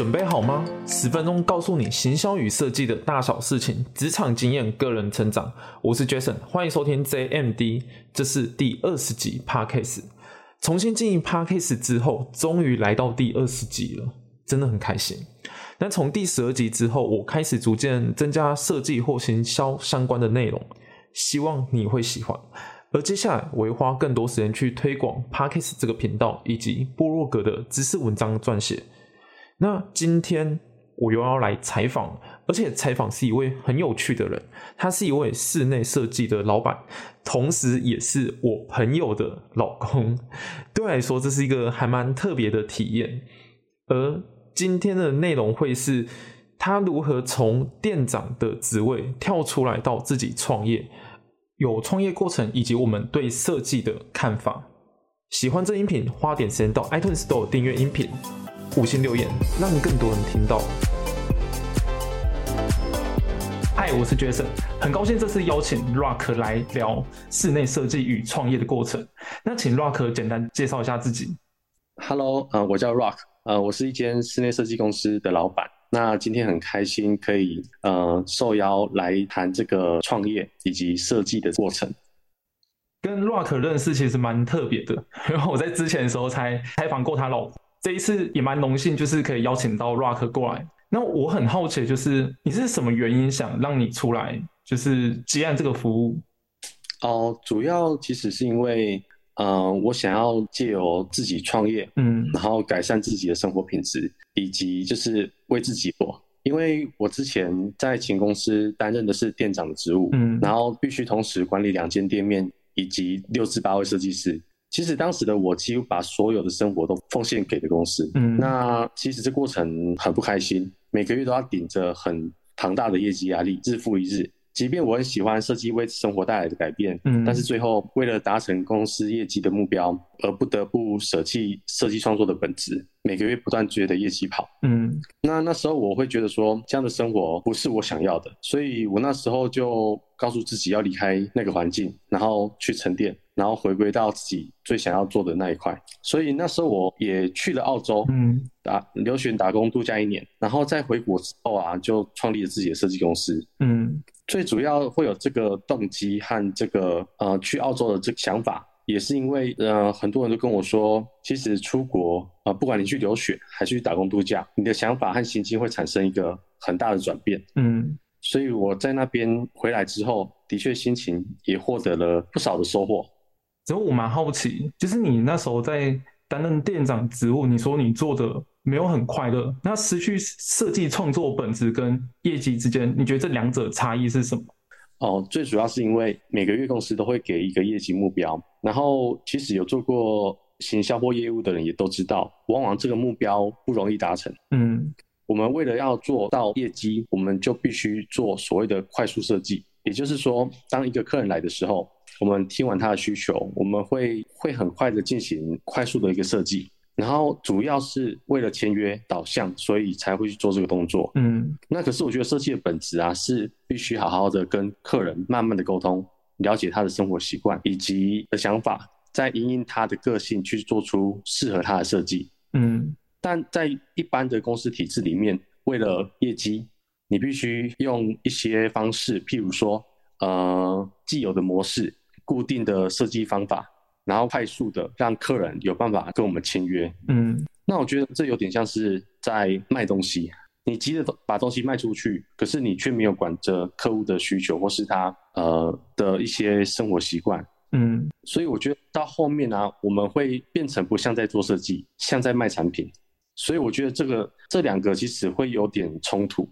准备好吗？十分钟告诉你行销与设计的大小事情，职场经验、个人成长。我是 Jason，欢迎收听 JMD，这是第二十集 Podcast。重新经营 Podcast 之后，终于来到第二十集了，真的很开心。那从第十二集之后，我开始逐渐增加设计或行销相关的内容，希望你会喜欢。而接下来，我会花更多时间去推广 Podcast 这个频道以及部落格的知识文章撰写。那今天我又要来采访，而且采访是一位很有趣的人，他是一位室内设计的老板，同时也是我朋友的老公。对我来说，这是一个还蛮特别的体验。而今天的内容会是他如何从店长的职位跳出来到自己创业，有创业过程以及我们对设计的看法。喜欢这音频，花点时间到 iTunes Store 订阅音频。五星留言，让更多人听到。嗨，我是 Jason，很高兴这次邀请 Rock 来聊室内设计与创业的过程。那请 Rock 简单介绍一下自己。Hello，呃，我叫 Rock，呃，我是一间室内设计公司的老板。那今天很开心可以呃受邀来谈这个创业以及设计的过程。跟 Rock 认识其实蛮特别的，因为我在之前的时候才采访过他老婆。这一次也蛮荣幸，就是可以邀请到 Rock 过来。那我很好奇，就是你是什么原因想让你出来，就是接案这个服务？哦，主要其实是因为，嗯，我想要借由自己创业，嗯，然后改善自己的生活品质，以及就是为自己做。因为我之前在前公司担任的是店长的职务，嗯，然后必须同时管理两间店面以及六至八位设计师。其实当时的我几乎把所有的生活都奉献给了公司，嗯，那其实这过程很不开心，每个月都要顶着很庞大的业绩压力，日复一日。即便我很喜欢设计为生活带来的改变，嗯，但是最后为了达成公司业绩的目标，而不得不舍弃设计创作的本质，每个月不断追着业绩跑，嗯，那那时候我会觉得说这样的生活不是我想要的，所以我那时候就告诉自己要离开那个环境，然后去沉淀。然后回归到自己最想要做的那一块，所以那时候我也去了澳洲，嗯，打留学打工度假一年，然后再回国之后啊，就创立了自己的设计公司，嗯，最主要会有这个动机和这个呃去澳洲的这个想法，也是因为呃很多人都跟我说，其实出国啊，不管你去留学还是去打工度假，你的想法和心情会产生一个很大的转变，嗯，所以我在那边回来之后，的确心情也获得了不少的收获。只有我蛮好奇，就是你那时候在担任店长职务，你说你做的没有很快乐，那失去设计创作本质跟业绩之间，你觉得这两者差异是什么？哦，最主要是因为每个月公司都会给一个业绩目标，然后其实有做过行销或业务的人也都知道，往往这个目标不容易达成。嗯，我们为了要做到业绩，我们就必须做所谓的快速设计，也就是说，当一个客人来的时候。我们听完他的需求，我们会会很快的进行快速的一个设计，然后主要是为了签约导向，所以才会去做这个动作。嗯，那可是我觉得设计的本质啊，是必须好好的跟客人慢慢的沟通，了解他的生活习惯以及的想法，再因应他的个性去做出适合他的设计。嗯，但在一般的公司体制里面，为了业绩，你必须用一些方式，譬如说，呃，既有的模式。固定的设计方法，然后快速的让客人有办法跟我们签约。嗯，那我觉得这有点像是在卖东西，你急着把东西卖出去，可是你却没有管着客户的需求或是他呃的一些生活习惯。嗯，所以我觉得到后面呢，我们会变成不像在做设计，像在卖产品。所以我觉得这个这两个其实会有点冲突。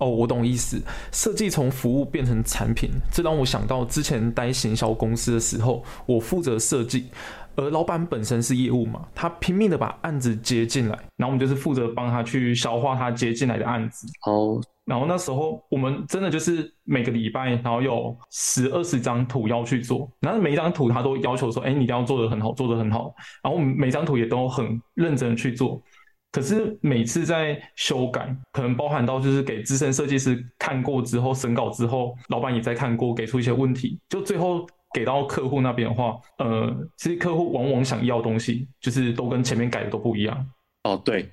哦，我懂意思。设计从服务变成产品，这让我想到之前待行销公司的时候，我负责设计，而老板本身是业务嘛，他拼命的把案子接进来，然后我们就是负责帮他去消化他接进来的案子。哦，然后那时候我们真的就是每个礼拜，然后有十二十张图要去做，然后每一张图他都要求说，哎，你一定要做的很好，做的很好。然后我们每张图也都很认真去做。可是每次在修改，可能包含到就是给资深设计师看过之后审稿之后，老板也在看过，给出一些问题，就最后给到客户那边的话，呃，其实客户往往想要东西，就是都跟前面改的都不一样。哦，对，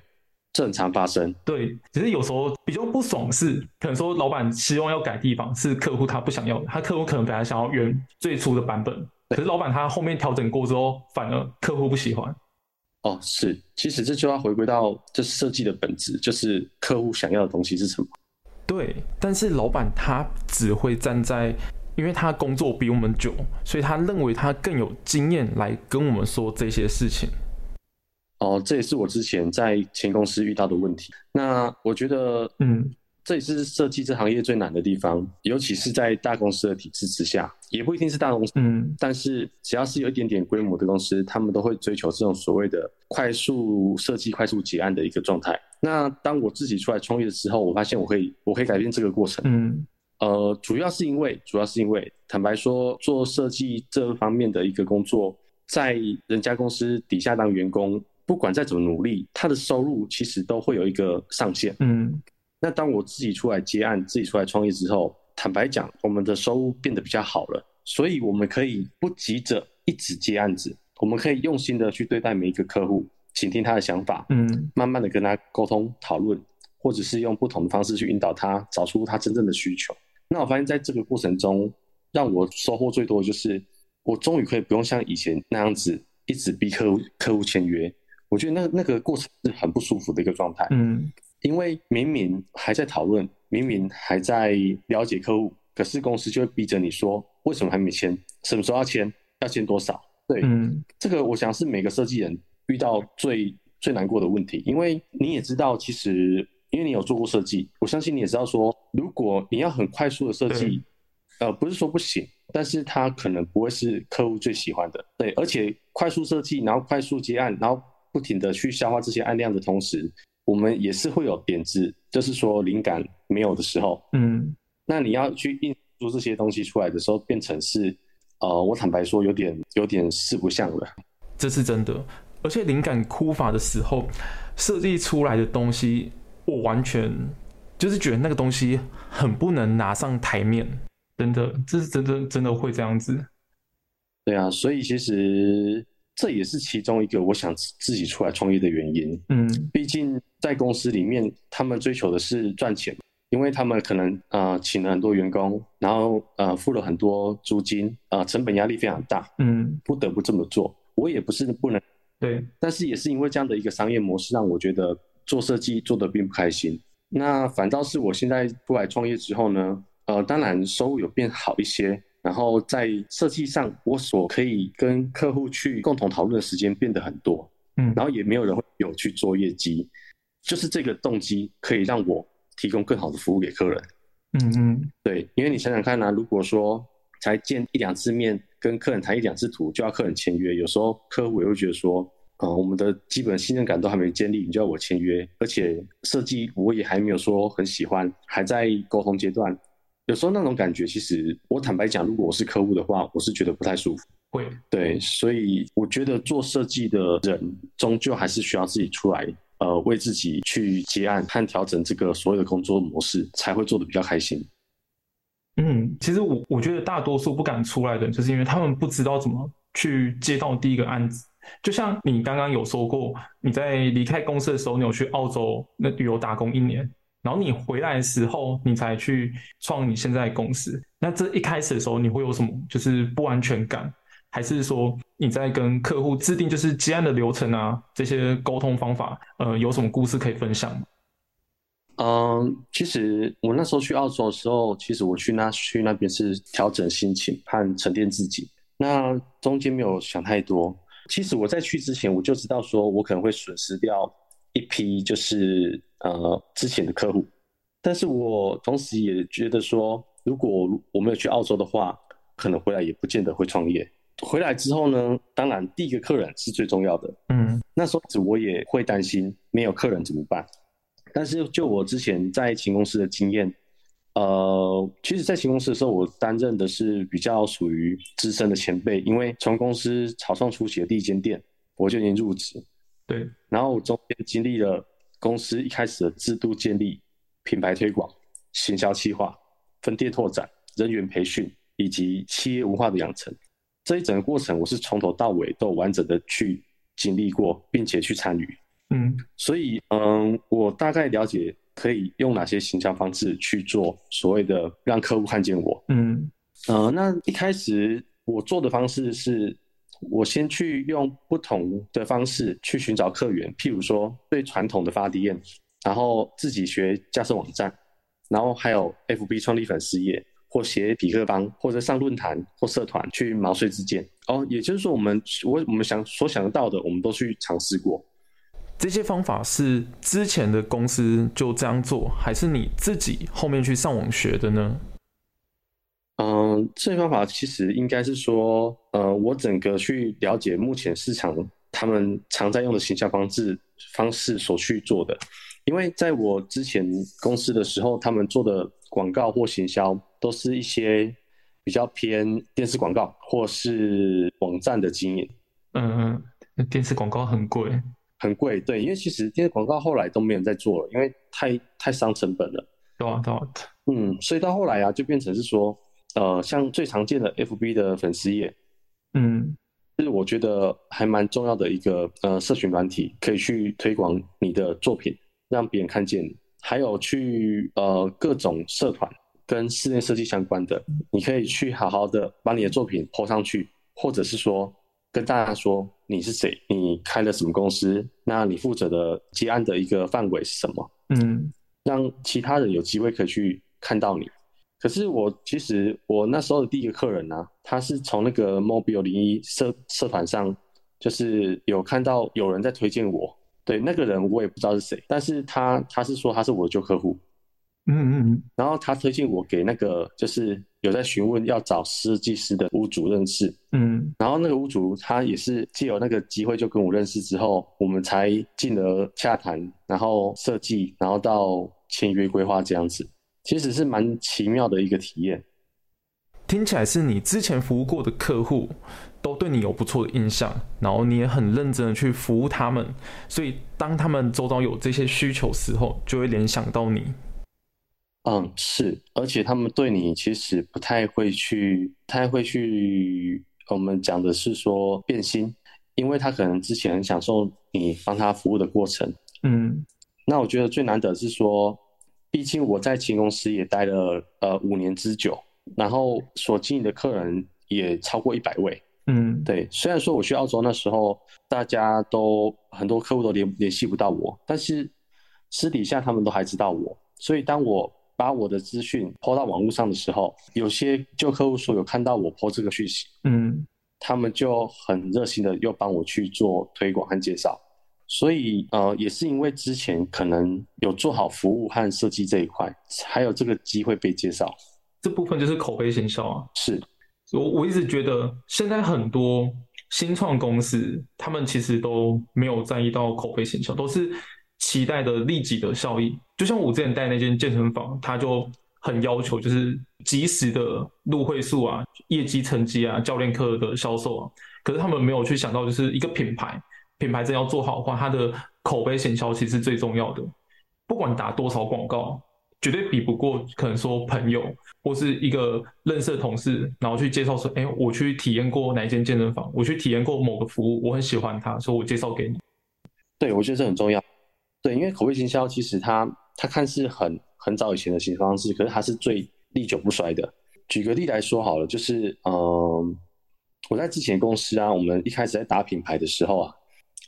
正常发生。对，只是有时候比较不爽是，可能说老板希望要改地方，是客户他不想要，他客户可能本来想要原最初的版本，可是老板他后面调整过之后，反而客户不喜欢。哦，是，其实这就要回归到这设计的本质，就是客户想要的东西是什么。对，但是老板他只会站在，因为他工作比我们久，所以他认为他更有经验来跟我们说这些事情。哦，这也是我之前在前公司遇到的问题。那我觉得，嗯。这也是设计这行业最难的地方，尤其是在大公司的体制之下，也不一定是大公司，嗯，但是只要是有一点点规模的公司，他们都会追求这种所谓的快速设计、快速结案的一个状态。那当我自己出来创业的时候，我发现我可以，我可以改变这个过程，嗯，呃，主要是因为，主要是因为，坦白说，做设计这方面的一个工作，在人家公司底下当员工，不管再怎么努力，他的收入其实都会有一个上限，嗯。那当我自己出来接案、自己出来创业之后，坦白讲，我们的收入变得比较好了，所以我们可以不急着一直接案子，我们可以用心的去对待每一个客户，倾听他的想法，嗯，慢慢的跟他沟通讨论，或者是用不同的方式去引导他，找出他真正的需求。那我发现在这个过程中，让我收获最多的就是，我终于可以不用像以前那样子一直逼客户客户签约，我觉得那那个过程是很不舒服的一个状态，嗯。因为明明还在讨论，明明还在了解客户，可是公司就会逼着你说，为什么还没签？什么时候要签？要签多少？对，嗯这个我想是每个设计人遇到最最难过的问题。因为你也知道，其实因为你有做过设计，我相信你也知道，说如果你要很快速的设计，呃，不是说不行，但是它可能不会是客户最喜欢的。对，而且快速设计，然后快速接案，然后不停的去消化这些案量的同时。我们也是会有点子，就是说灵感没有的时候，嗯，那你要去印出这些东西出来的时候，变成是，呃，我坦白说有点有点四不像了，这是真的。而且灵感枯乏的时候，设计出来的东西，我完全就是觉得那个东西很不能拿上台面，真的，这是真的真的会这样子。对啊，所以其实。这也是其中一个我想自己出来创业的原因。嗯，毕竟在公司里面，他们追求的是赚钱，因为他们可能呃请了很多员工，然后呃付了很多租金，呃成本压力非常大。嗯，不得不这么做。我也不是不能，对，但是也是因为这样的一个商业模式，让我觉得做设计做的并不开心。那反倒是我现在出来创业之后呢，呃，当然收入有变好一些。然后在设计上，我所可以跟客户去共同讨论的时间变得很多，嗯，然后也没有人会有去做业绩，就是这个动机可以让我提供更好的服务给客人，嗯嗯，对，因为你想想看呢，如果说才见一两次面，跟客人谈一两次图就要客人签约，有时候客户也会觉得说，啊，我们的基本信任感都还没建立，你就要我签约，而且设计我也还没有说很喜欢，还在沟通阶段。有时候那种感觉，其实我坦白讲，如果我是客户的话，我是觉得不太舒服。会，对，所以我觉得做设计的人，终究还是需要自己出来，呃，为自己去结案和调整这个所有的工作模式，才会做的比较开心。嗯，其实我我觉得大多数不敢出来的，就是因为他们不知道怎么去接到第一个案子。就像你刚刚有说过，你在离开公司的时候，你有去澳洲那旅游打工一年。然后你回来的时候，你才去创你现在的公司。那这一开始的时候，你会有什么就是不安全感，还是说你在跟客户制定就是接案的流程啊，这些沟通方法，呃，有什么故事可以分享吗？嗯，其实我那时候去澳洲的时候，其实我去那去那边是调整心情和沉淀自己。那中间没有想太多。其实我在去之前，我就知道说我可能会损失掉一批就是。呃，之前的客户，但是我同时也觉得说，如果我没有去澳洲的话，可能回来也不见得会创业。回来之后呢，当然第一个客人是最重要的。嗯，那时候我也会担心没有客人怎么办。但是就我之前在秦公司的经验，呃，其实，在秦公司的时候，我担任的是比较属于资深的前辈，因为从公司草创初期的第一间店，我就已经入职。对，然后我中间经历了。公司一开始的制度建立、品牌推广、行销企划、分店拓展、人员培训以及企业文化的养成，这一整个过程，我是从头到尾都完整的去经历过，并且去参与。嗯，所以嗯，我大概了解可以用哪些行销方式去做所谓的让客户看见我。嗯，呃，那一开始我做的方式是，我先去用不同的方式去寻找客源，譬如说最传统的发 DM，然后自己学架设网站，然后还有 FB 创立粉丝页。或写匹克帮，或者上论坛或社团去毛遂自荐哦。也就是说，我们我我们想所想得到的，我们都去尝试过。这些方法是之前的公司就这样做，还是你自己后面去上网学的呢？嗯，这些方法其实应该是说，呃，我整个去了解目前市场他们常在用的行销方式方式所去做的。因为在我之前公司的时候，他们做的广告或行销都是一些比较偏电视广告或是网站的经营。嗯嗯，电视广告很贵，很贵。对，因为其实电视广告后来都没有在做了，因为太太伤成本了。对啊，对啊。嗯，所以到后来啊，就变成是说，呃，像最常见的 FB 的粉丝页，嗯，是我觉得还蛮重要的一个呃社群软体，可以去推广你的作品。让别人看见，还有去呃各种社团跟室内设计相关的，你可以去好好的把你的作品抛上去，或者是说跟大家说你是谁，你开了什么公司，那你负责的接案的一个范围是什么？嗯，让其他人有机会可以去看到你。可是我其实我那时候的第一个客人呢，他是从那个 Mobile 零一社社团上，就是有看到有人在推荐我。对那个人我也不知道是谁，但是他他是说他是我的旧客户，嗯嗯嗯，然后他推荐我给那个就是有在询问要找设计师的屋主认识，嗯，然后那个屋主他也是借由那个机会就跟我认识之后，我们才进而洽谈，然后设计，然后到签约规划这样子，其实是蛮奇妙的一个体验。听起来是你之前服务过的客户都对你有不错的印象，然后你也很认真的去服务他们，所以当他们周遭有这些需求时候，就会联想到你。嗯，是，而且他们对你其实不太会去，不太会去。我们讲的是说变心，因为他可能之前很享受你帮他服务的过程。嗯，那我觉得最难得是说，毕竟我在前公司也待了呃五年之久。然后所经营的客人也超过一百位，嗯，对。虽然说我去澳洲那时候，大家都很多客户都联联系不到我，但是私底下他们都还知道我。所以当我把我的资讯抛到网络上的时候，有些旧客户说有看到我抛这个讯息，嗯，他们就很热心的又帮我去做推广和介绍。所以呃，也是因为之前可能有做好服务和设计这一块，才有这个机会被介绍。这部分就是口碑行销啊，是我我一直觉得现在很多新创公司，他们其实都没有在意到口碑行销，都是期待的立即的效益。就像我之前带那间健身房，他就很要求就是及时的入会数啊、业绩成绩啊、教练课的销售啊，可是他们没有去想到，就是一个品牌，品牌真要做好的话，它的口碑行销其实最重要的，不管打多少广告。绝对比不过，可能说朋友或是一个认识的同事，然后去介绍说：“哎，我去体验过哪一间健身房，我去体验过某个服务，我很喜欢它，所以我介绍给你。”对，我觉得这很重要。对，因为口碑营销其实它它看似很很早以前的新方式，可是它是最历久不衰的。举个例来说好了，就是嗯，我在之前公司啊，我们一开始在打品牌的时候啊，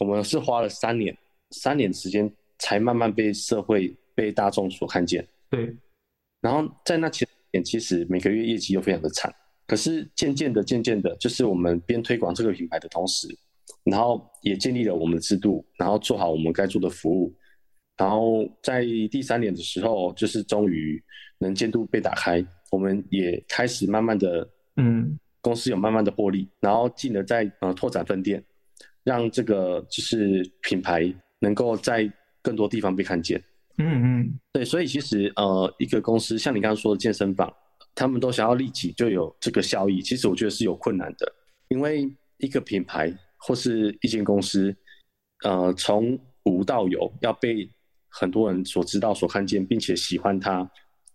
我们是花了三年三年时间才慢慢被社会被大众所看见。对，然后在那前年，其实每个月业绩又非常的惨。可是渐渐的、渐渐的，就是我们边推广这个品牌的同时，然后也建立了我们的制度，然后做好我们该做的服务。然后在第三年的时候，就是终于能见度被打开，我们也开始慢慢的，嗯，公司有慢慢的获利，然后进而在呃拓展分店，让这个就是品牌能够在更多地方被看见。嗯嗯，对，所以其实呃，一个公司像你刚刚说的健身房，他们都想要立即就有这个效益，其实我觉得是有困难的，因为一个品牌或是一间公司，呃，从无到有要被很多人所知道、所看见，并且喜欢它，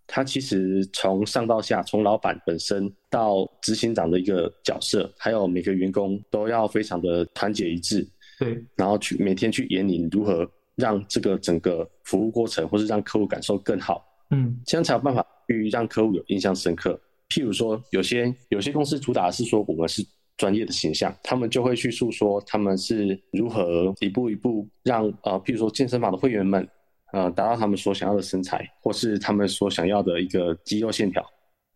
它其实从上到下，从老板本身到执行长的一个角色，还有每个员工都要非常的团结一致。对，然后去每天去演你如何让这个整个服务过程，或是让客户感受更好。嗯，这样才有办法去让客户有印象深刻。譬如说，有些有些公司主打是说我们是专业的形象，他们就会去诉说他们是如何一步一步让呃，譬如说健身房的会员们，呃，达到他们所想要的身材，或是他们所想要的一个肌肉线条。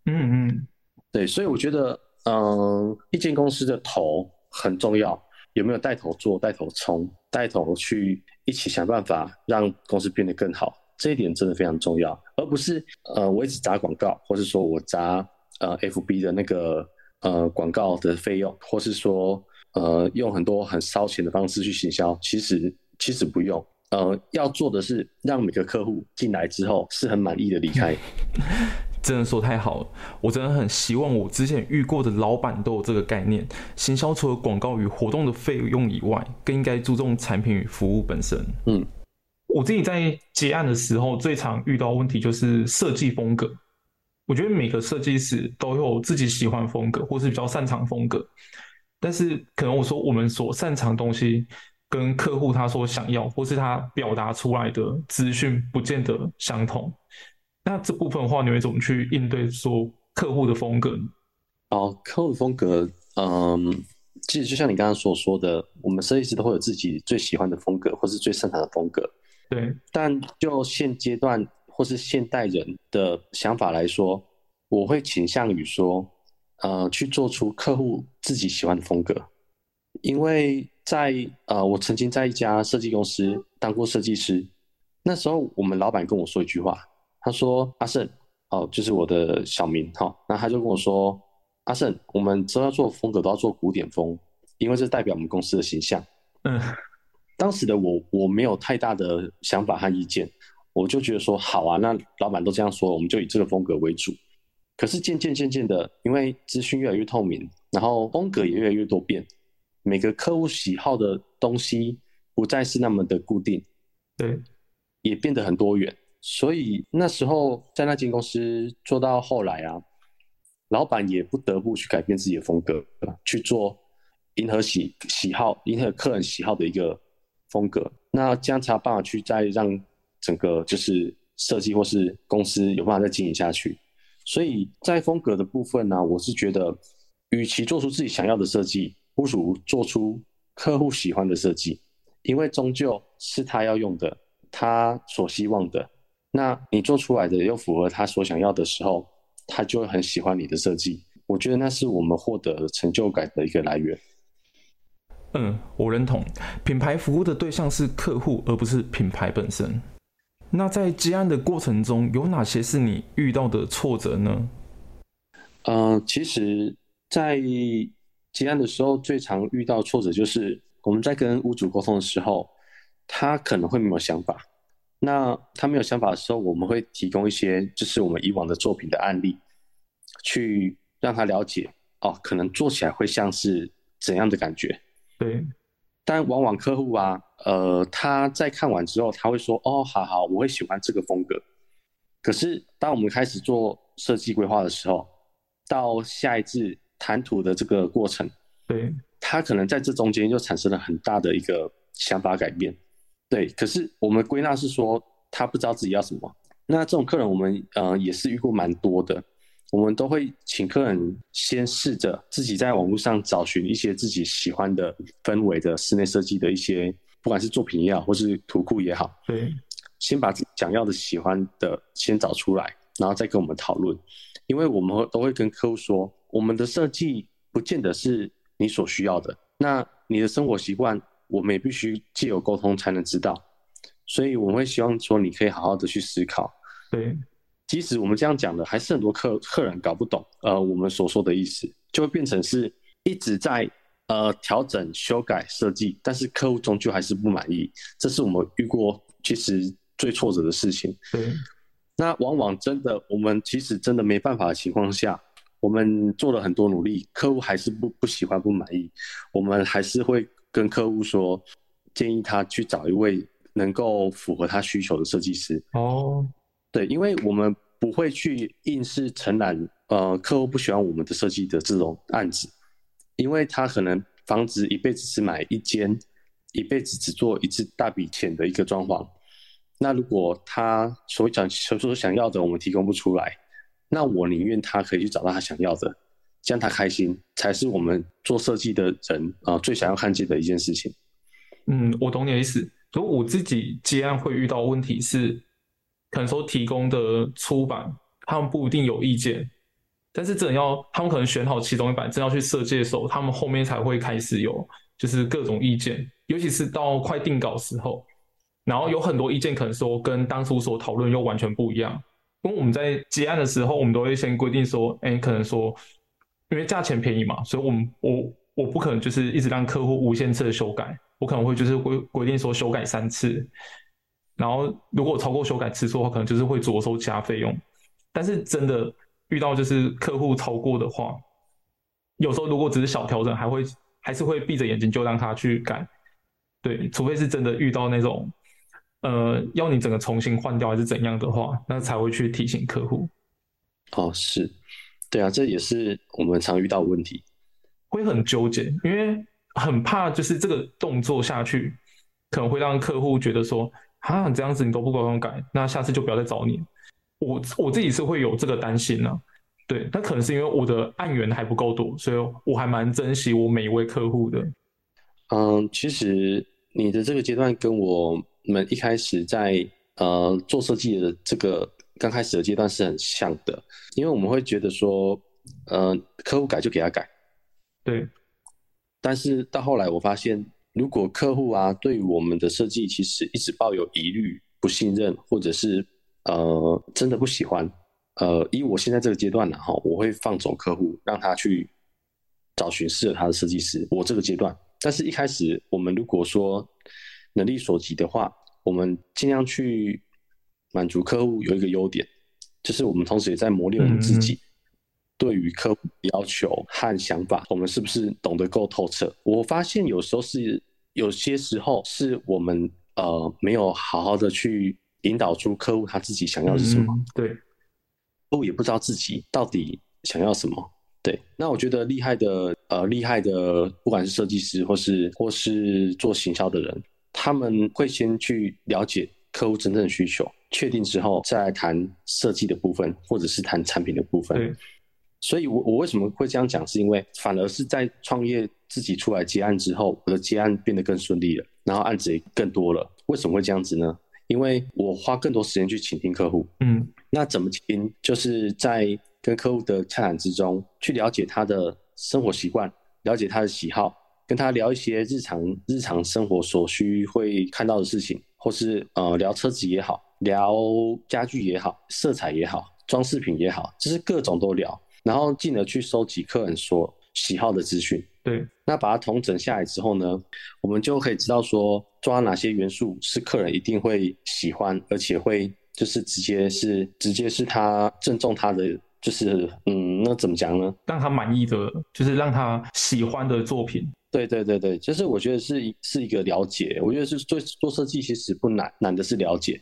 嗯嗯，对，所以我觉得，嗯，一间公司的头很重要，有没有带头做、带头冲、带头去一起想办法让公司变得更好。这一点真的非常重要，而不是呃，我一直砸广告，或是说我砸呃 FB 的那个呃广告的费用，或是说呃用很多很烧钱的方式去行销。其实其实不用，呃，要做的是让每个客户进来之后是很满意的离开。真的说太好了，我真的很希望我之前遇过的老板都有这个概念。行销除了广告与活动的费用以外，更应该注重产品与服务本身。嗯。我自己在结案的时候，最常遇到问题就是设计风格。我觉得每个设计师都有自己喜欢风格，或是比较擅长风格。但是可能我说我们所擅长东西，跟客户他所想要，或是他表达出来的资讯，不见得相同。那这部分的话，你会怎么去应对说客户的风格？哦，客户风格，嗯，其实就像你刚刚所说的，我们设计师都会有自己最喜欢的风格，或是最擅长的风格。对，但就现阶段或是现代人的想法来说，我会倾向于说，呃，去做出客户自己喜欢的风格。因为在呃，我曾经在一家设计公司当过设计师，那时候我们老板跟我说一句话，他说：“阿胜，哦，就是我的小名哈。”那他就跟我说：“阿胜，我们之后要做风格都要做古典风，因为这代表我们公司的形象。”嗯。当时的我，我没有太大的想法和意见，我就觉得说好啊，那老板都这样说，我们就以这个风格为主。可是渐渐渐渐的，因为资讯越来越透明，然后风格也越来越多变，每个客户喜好的东西不再是那么的固定，对，也变得很多元。所以那时候在那间公司做到后来啊，老板也不得不去改变自己的风格，去做迎合喜喜好、迎合客人喜好的一个。风格，那这样才有办法去再让整个就是设计或是公司有办法再经营下去。所以在风格的部分呢，我是觉得，与其做出自己想要的设计，不如做出客户喜欢的设计，因为终究是他要用的，他所希望的。那你做出来的又符合他所想要的时候，他就会很喜欢你的设计。我觉得那是我们获得成就感的一个来源。嗯，我认同，品牌服务的对象是客户，而不是品牌本身。那在接案的过程中，有哪些是你遇到的挫折呢？呃，其实，在接案的时候，最常遇到挫折就是我们在跟屋主沟通的时候，他可能会没有想法。那他没有想法的时候，我们会提供一些就是我们以往的作品的案例，去让他了解哦，可能做起来会像是怎样的感觉。对，但往往客户啊，呃，他在看完之后，他会说：“哦，好好，我会喜欢这个风格。”可是，当我们开始做设计规划的时候，到下一次谈吐的这个过程，对，他可能在这中间就产生了很大的一个想法改变。对，可是我们归纳是说，他不知道自己要什么。那这种客人，我们呃也是遇过蛮多的。我们都会请客人先试着自己在网络上找寻一些自己喜欢的氛围的室内设计的一些，不管是作品也好，或是图库也好，对，先把自己想要的、喜欢的先找出来，然后再跟我们讨论。因为我们会都会跟客户说，我们的设计不见得是你所需要的，那你的生活习惯，我们也必须借由沟通才能知道。所以我们会希望说，你可以好好的去思考。对。即使我们这样讲的，还是很多客客人搞不懂，呃，我们所说的意思，就会变成是一直在呃调整、修改设计，但是客户终究还是不满意，这是我们遇过其实最挫折的事情。对，那往往真的，我们其实真的没办法的情况下，我们做了很多努力，客户还是不不喜欢、不满意，我们还是会跟客户说，建议他去找一位能够符合他需求的设计师。哦。对，因为我们不会去硬是承揽呃客户不喜欢我们的设计的这种案子，因为他可能房子一辈子只买一间，一辈子只做一次大笔钱的一个装潢。那如果他所想所说想要的我们提供不出来，那我宁愿他可以去找到他想要的，这样他开心才是我们做设计的人啊最想要看见的一件事情。嗯，我懂你的意思。如果我自己接案会遇到问题是，可能说提供的出版他们不一定有意见，但是真要他们可能选好其中一版，真要去设计的时候，他们后面才会开始有就是各种意见，尤其是到快定稿时候，然后有很多意见可能说跟当初所讨论又完全不一样。因为我们在接案的时候，我们都会先规定说，哎，可能说因为价钱便宜嘛，所以我们我我不可能就是一直让客户无限次的修改。我可能会就是规规定说修改三次，然后如果超过修改次数的话，可能就是会着收加费用。但是真的遇到就是客户超过的话，有时候如果只是小调整，还会还是会闭着眼睛就让他去改。对，除非是真的遇到那种呃要你整个重新换掉还是怎样的话，那才会去提醒客户。哦，是，对啊，这也是我们常遇到的问题，会很纠结，因为。很怕就是这个动作下去，可能会让客户觉得说啊，这样子你都不帮我改，那下次就不要再找你。我我自己是会有这个担心呢。对，那可能是因为我的案源还不够多，所以我还蛮珍惜我每一位客户的。嗯，其实你的这个阶段跟我们一开始在呃做设计的这个刚开始的阶段是很像的，因为我们会觉得说，呃，客户改就给他改。对。但是到后来，我发现，如果客户啊对我们的设计其实一直抱有疑虑、不信任，或者是呃真的不喜欢，呃，以我现在这个阶段呢，哈，我会放走客户，让他去找寻适合他的设计师。我这个阶段，但是一开始我们如果说能力所及的话，我们尽量去满足客户有一个优点，就是我们同时也在磨练我们自己。对于客户要求和想法，我们是不是懂得够透彻？我发现有时候是有些时候是我们呃没有好好的去引导出客户他自己想要的是什么。对，客户也不知道自己到底想要什么。对，那我觉得厉害的呃厉害的，不管是设计师或是或是做行销的人，他们会先去了解客户真正的需求，确定之后再来谈设计的部分，或者是谈产品的部分。所以，我我为什么会这样讲？是因为反而是在创业自己出来接案之后，我的接案变得更顺利了，然后案子也更多了。为什么会这样子呢？因为我花更多时间去倾听客户。嗯，那怎么倾听？就是在跟客户的洽谈之中，去了解他的生活习惯，了解他的喜好，跟他聊一些日常日常生活所需会看到的事情，或是呃聊车子也好，聊家具也好，色彩也好，装饰品也好，就是各种都聊。然后进而去收集客人所喜好的资讯，对，那把它统整下来之后呢，我们就可以知道说抓哪些元素是客人一定会喜欢，而且会就是直接是直接是他正中他的，就是嗯，那怎么讲呢？让他满意的，就是让他喜欢的作品。对对对对，就是我觉得是是一个了解，我觉得是做做设计其实不难，难的是了解。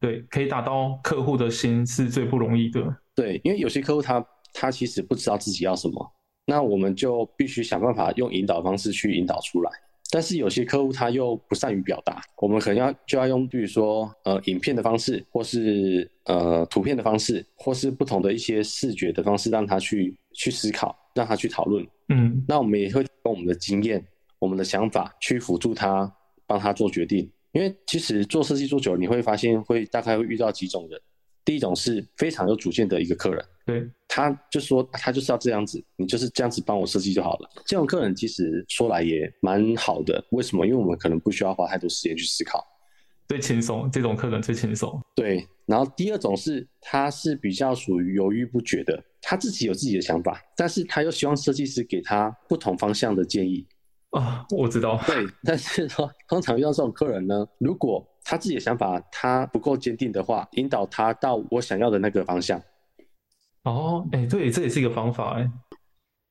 对，可以打到客户的心是最不容易的。对，因为有些客户他他其实不知道自己要什么，那我们就必须想办法用引导方式去引导出来。但是有些客户他又不善于表达，我们可能要就要用，比如说呃影片的方式，或是呃图片的方式，或是不同的一些视觉的方式，让他去去思考，让他去讨论。嗯，那我们也会用我们的经验、我们的想法去辅助他，帮他做决定。因为其实做设计做久了，你会发现会大概会遇到几种人。第一种是非常有主见的一个客人，对，他就说他就是要这样子，你就是这样子帮我设计就好了。这种客人其实说来也蛮好的，为什么？因为我们可能不需要花太多时间去思考，最轻松。这种客人最轻松。对，然后第二种是他是比较属于犹豫不决的，他自己有自己的想法，但是他又希望设计师给他不同方向的建议。啊，我知道。对，但是说通常遇到这种客人呢，如果他自己的想法他不够坚定的话，引导他到我想要的那个方向。哦，哎，对，这也是一个方法，哎，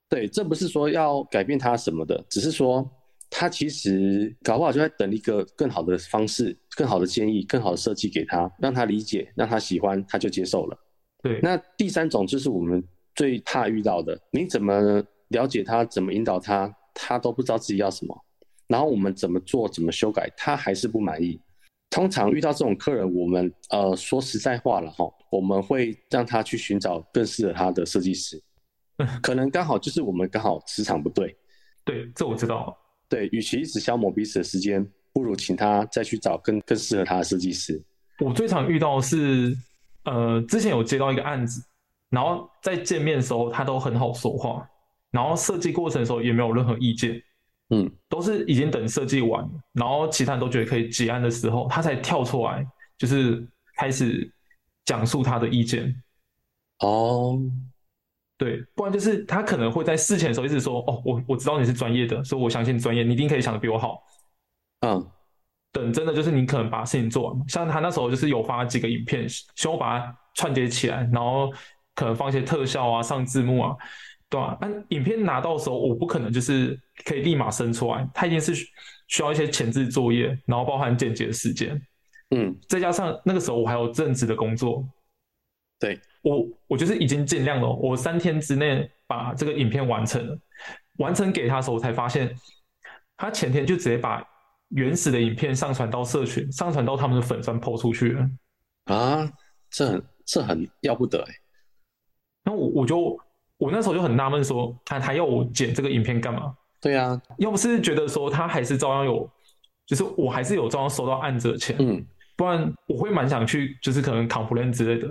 对，这不是说要改变他什么的，只是说他其实搞不好就在等一个更好的方式、更好的建议、更好的设计给他，让他理解，让他喜欢，他就接受了。对，那第三种就是我们最怕遇到的，你怎么了解他，怎么引导他？他都不知道自己要什么，然后我们怎么做怎么修改，他还是不满意。通常遇到这种客人，我们呃说实在话了哈，我们会让他去寻找更适合他的设计师，可能刚好就是我们刚好磁场不对。对，这我知道。对，与其一直消磨彼此的时间，不如请他再去找更更适合他的设计师。我最常遇到是，呃，之前有接到一个案子，然后在见面的时候他都很好说话，然后设计过程的时候也没有任何意见。嗯，都是已经等设计完，然后其他人都觉得可以结案的时候，他才跳出来，就是开始讲述他的意见。哦，对，不然就是他可能会在事前的时候一直说：“哦，我我知道你是专业的，所以我相信专业，你一定可以想的比我好。”嗯，等真的就是你可能把事情做完，像他那时候就是有发几个影片，希望把它串接起来，然后可能放一些特效啊，上字幕啊。对啊，但影片拿到的时候，我不可能就是可以立马生出来，它一定是需要一些前置作业，然后包含剪辑的时间，嗯，再加上那个时候我还有正职的工作，对。我我就是已经尽量了，我三天之内把这个影片完成了，完成给他的时候，我才发现他前天就直接把原始的影片上传到社群，上传到他们的粉砖抛出去了，啊，这很这很要不得哎，那我我就。我那时候就很纳闷，说他他要我剪这个影片干嘛？对啊，要不是觉得说他还是照样有，就是我还是有照样收到案子的钱，嗯，不然我会蛮想去，就是可能 complain 之类的。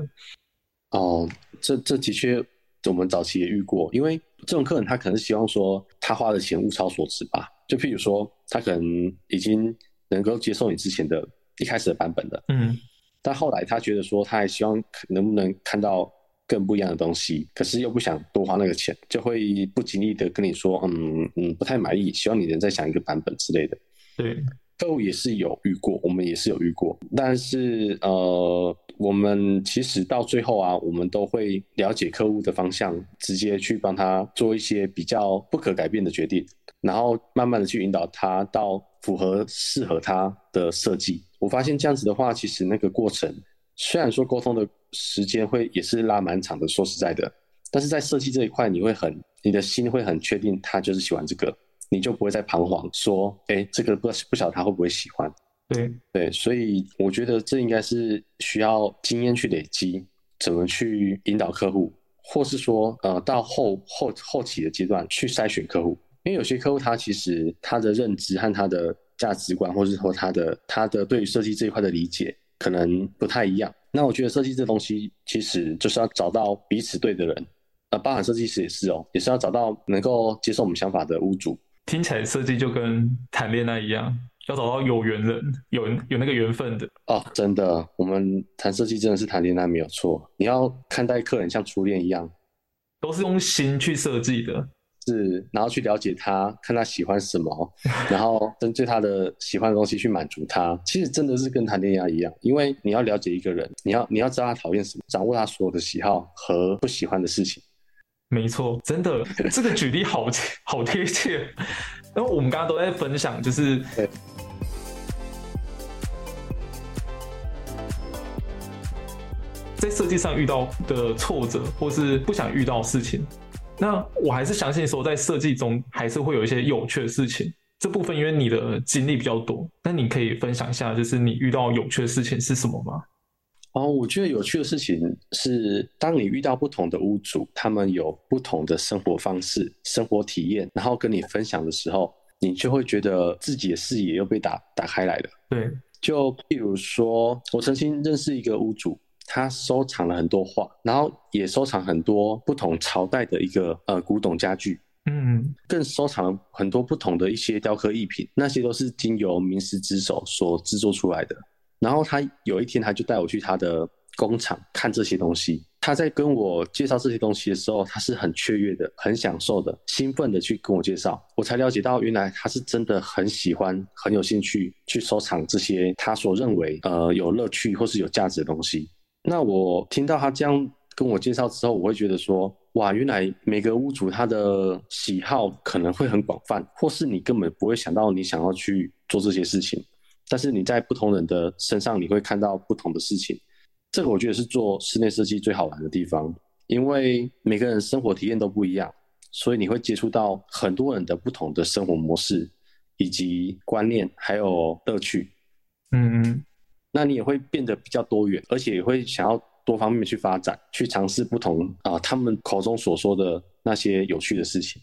哦，这这的确我们早期也遇过，因为这种客人他可能希望说他花的钱物超所值吧，就譬如说他可能已经能够接受你之前的一开始的版本的，嗯，但后来他觉得说他还希望能不能看到。更不一样的东西，可是又不想多花那个钱，就会不经意的跟你说，嗯嗯，不太满意，希望你能再想一个版本之类的。对，客户也是有遇过，我们也是有遇过，但是呃，我们其实到最后啊，我们都会了解客户的方向，直接去帮他做一些比较不可改变的决定，然后慢慢的去引导他到符合适合他的设计。我发现这样子的话，其实那个过程。虽然说沟通的时间会也是拉蛮长的，说实在的，但是在设计这一块，你会很你的心会很确定，他就是喜欢这个，你就不会再彷徨说，哎，这个不不晓得他会不会喜欢。对对，所以我觉得这应该是需要经验去累积，怎么去引导客户，或是说呃到后后后期的阶段去筛选客户，因为有些客户他其实他的认知和他的价值观，或者说他的他的对于设计这一块的理解。可能不太一样。那我觉得设计这东西，其实就是要找到彼此对的人，呃，包含设计师也是哦，也是要找到能够接受我们想法的屋主。听起来设计就跟谈恋爱一样，要找到有缘人，有有那个缘分的。哦，真的，我们谈设计真的是谈恋爱没有错。你要看待客人像初恋一样，都是用心去设计的。是，然后去了解他，看他喜欢什么，然后针对他的喜欢的东西去满足他。其实真的是跟谈恋爱一样，因为你要了解一个人，你要你要知道他讨厌什么，掌握他所有的喜好和不喜欢的事情。没错，真的，这个举例好好贴切。然后我们刚刚都在分享，就是在设计上遇到的挫折，或是不想遇到的事情。那我还是相信说，在设计中还是会有一些有趣的事情。这部分因为你的经历比较多，那你可以分享一下，就是你遇到有趣的事情是什么吗？哦，我觉得有趣的事情是，当你遇到不同的屋主，他们有不同的生活方式、生活体验，然后跟你分享的时候，你就会觉得自己的视野又被打打开来了。对，就譬如说，我曾经认识一个屋主。他收藏了很多画，然后也收藏很多不同朝代的一个呃古董家具，嗯，更收藏了很多不同的一些雕刻艺品，那些都是经由名师之手所制作出来的。然后他有一天他就带我去他的工厂看这些东西，他在跟我介绍这些东西的时候，他是很雀跃的、很享受的、兴奋的去跟我介绍，我才了解到原来他是真的很喜欢、很有兴趣去收藏这些他所认为呃有乐趣或是有价值的东西。那我听到他这样跟我介绍之后，我会觉得说，哇，原来每个屋主他的喜好可能会很广泛，或是你根本不会想到你想要去做这些事情，但是你在不同人的身上，你会看到不同的事情。这个我觉得是做室内设计最好玩的地方，因为每个人生活体验都不一样，所以你会接触到很多人的不同的生活模式，以及观念，还有乐趣。嗯嗯，那你也会变得比较多元，而且也会想要多方面去发展，去尝试不同啊他们口中所说的那些有趣的事情。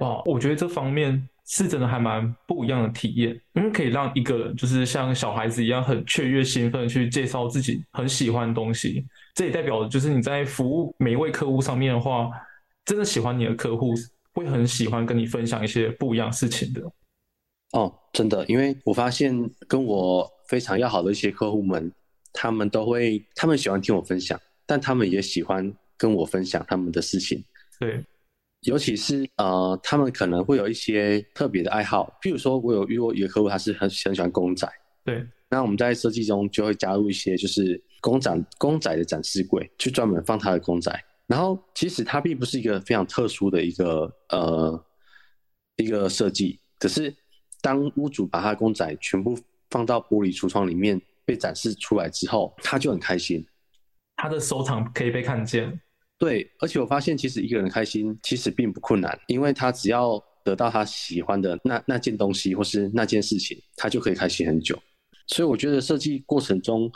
哇，我觉得这方面是真的还蛮不一样的体验，因为可以让一个人就是像小孩子一样很雀跃兴奋去介绍自己很喜欢的东西，这也代表就是你在服务每一位客户上面的话，真的喜欢你的客户会很喜欢跟你分享一些不一样事情的。哦，真的，因为我发现跟我非常要好的一些客户们，他们都会，他们喜欢听我分享，但他们也喜欢跟我分享他们的事情。对。尤其是呃，他们可能会有一些特别的爱好，譬如说，我有遇过一个客户，他是很很喜欢公仔。对，那我们在设计中就会加入一些就是公仔公仔的展示柜，去专门放他的公仔。然后，其实它并不是一个非常特殊的一个呃一个设计，可是当屋主把他的公仔全部放到玻璃橱窗里面被展示出来之后，他就很开心，他的收藏可以被看见。对，而且我发现其实一个人开心其实并不困难，因为他只要得到他喜欢的那那件东西或是那件事情，他就可以开心很久。所以我觉得设计过程中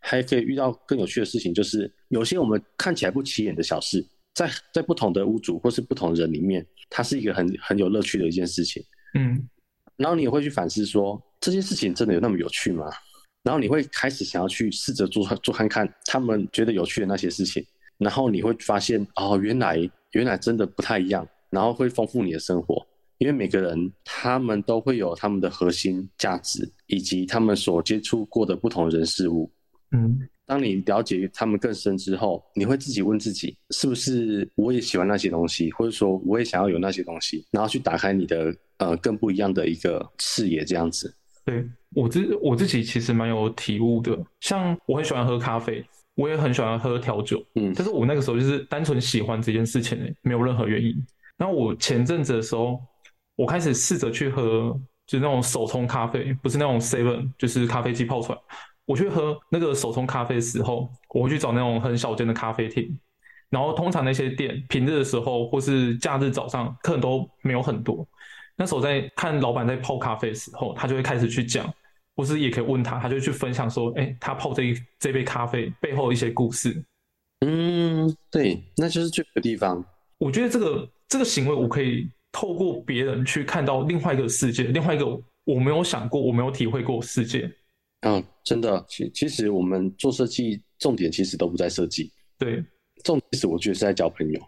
还可以遇到更有趣的事情，就是有些我们看起来不起眼的小事，在在不同的屋主或是不同人里面，它是一个很很有乐趣的一件事情。嗯，然后你也会去反思说，这件事情真的有那么有趣吗？然后你会开始想要去试着做做看看他们觉得有趣的那些事情。然后你会发现，哦，原来原来真的不太一样，然后会丰富你的生活，因为每个人他们都会有他们的核心价值，以及他们所接触过的不同人事物。嗯，当你了解他们更深之后，你会自己问自己，是不是我也喜欢那些东西，或者说我也想要有那些东西，然后去打开你的呃更不一样的一个视野，这样子。对我自我自己其实蛮有体悟的，像我很喜欢喝咖啡。我也很喜欢喝调酒，嗯，但是我那个时候就是单纯喜欢这件事情诶，没有任何原因。然后我前阵子的时候，我开始试着去喝，就是那种手冲咖啡，不是那种 seven，就是咖啡机泡出来。我去喝那个手冲咖啡的时候，我会去找那种很小间的咖啡厅。然后通常那些店平日的时候或是假日早上客人都没有很多。那时候在看老板在泡咖啡的时候，他就会开始去讲。或是也可以问他，他就去分享说：“哎，他泡这这杯咖啡背后一些故事。”嗯，对，那就是这个地方。我觉得这个这个行为，我可以透过别人去看到另外一个世界，另外一个我没有想过、我没有体会过世界。嗯，真的，其其实我们做设计，重点其实都不在设计。对，重点是我觉得是在交朋友。